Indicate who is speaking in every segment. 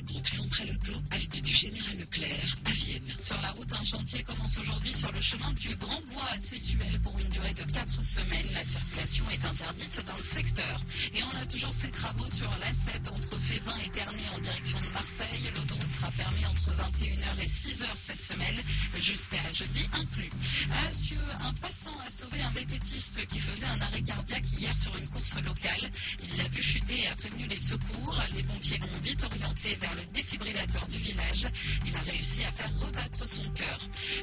Speaker 1: Groupe Central Auto, avenue du Général Leclerc à Vienne. Sur la route, un chantier commence aujourd'hui sur le chemin du Grand Bois à Sessuel pour une durée de 4 semaines. La circulation est interdite dans le secteur. Et on a toujours ces travaux sur l'A7 entre Fézin et Ternay en direction de Marseille. L'autoroute sera fermée entre 21h et 6h cette semaine jusqu'à jeudi inclus. Cieux, un passant a sauvé un vététiste qui faisait un arrêt cardiaque hier sur une course locale. Il l'a vu chuter et a prévenu les secours. Les pompiers l'ont vite orienté vers le défibrillateur du village. Il a réussi à faire son cœur.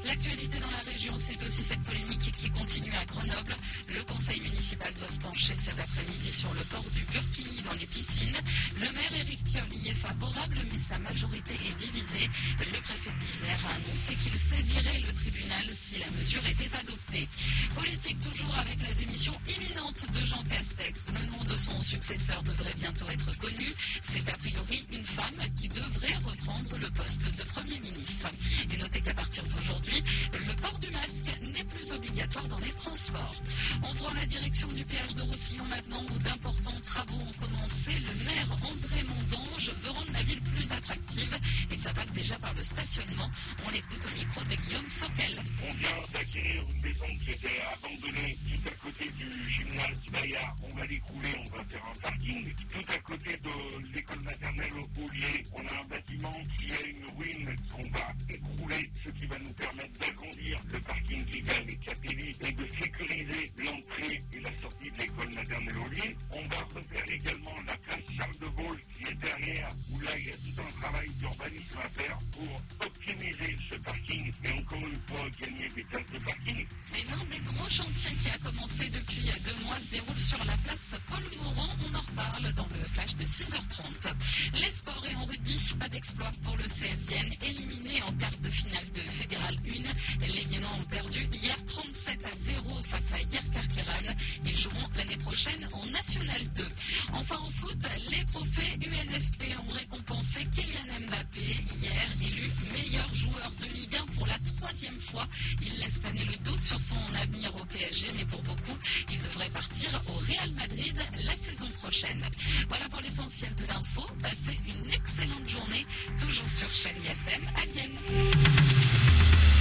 Speaker 1: L'actualité dans la région, c'est aussi cette polémique qui continue à Grenoble. Le conseil municipal doit se pencher cet après-midi sur le port du burkini dans les piscines. Le maire Éric Piolle y est favorable, mais sa majorité est divisée. Le préfet de l'Isère a annoncé qu'il saisirait le tribunal si la mesure était adoptée. Politique toujours avec la démission imminente de Jean Castex. Le nom de son successeur devrait bientôt être connu. C'est a priori une femme qui devrait reprendre le poste de Premier ministre. Dans les transports. On prend la direction du péage de Maintenant où d'importants travaux ont commencé. Le maire André Mondange veut rendre la ville plus attractive et ça passe déjà par le stationnement. On l'écoute au micro de Guillaume Sorel.
Speaker 2: On vient d'acquérir une maison qui était abandonnée tout à côté du gymnase Bayard. On va l'écrouler, on va faire un parking. Tout à côté de l'école maternelle au Paulier, on a un bâtiment qui a une ruine qu'on va écrouler, ce qui va nous permettre d'agrandir le parking qui va avec Capelli et de sécuriser l'entrée et la sortie de l'école maternelle On va refaire également la place Charles de Gaulle qui est derrière, où là il y a tout un travail d'urbanisme à faire pour optimiser ce parking et encore une fois gagner des places de parking.
Speaker 1: Et l'un des gros chantiers qui a commencé depuis deux mois se déroule sur la place Paul Morand. On en reparle dans le flash de 6h30. Les sports et en rugby, pas d'exploit pour le CSN. Éliminé en quart de finale de Fédéral 1. Les Viennois ont perdu hier 37 à 0 face à Hier Carqueran. Ils joueront prochaine en National 2. Enfin en foot, les trophées UNFP ont récompensé Kylian Mbappé hier élu meilleur joueur de Ligue 1 pour la troisième fois. Il laisse planer le doute sur son avenir au PSG, mais pour beaucoup, il devrait partir au Real Madrid la saison prochaine. Voilà pour l'essentiel de l'info. Passez une excellente journée, toujours sur Chérie FM à Vienne.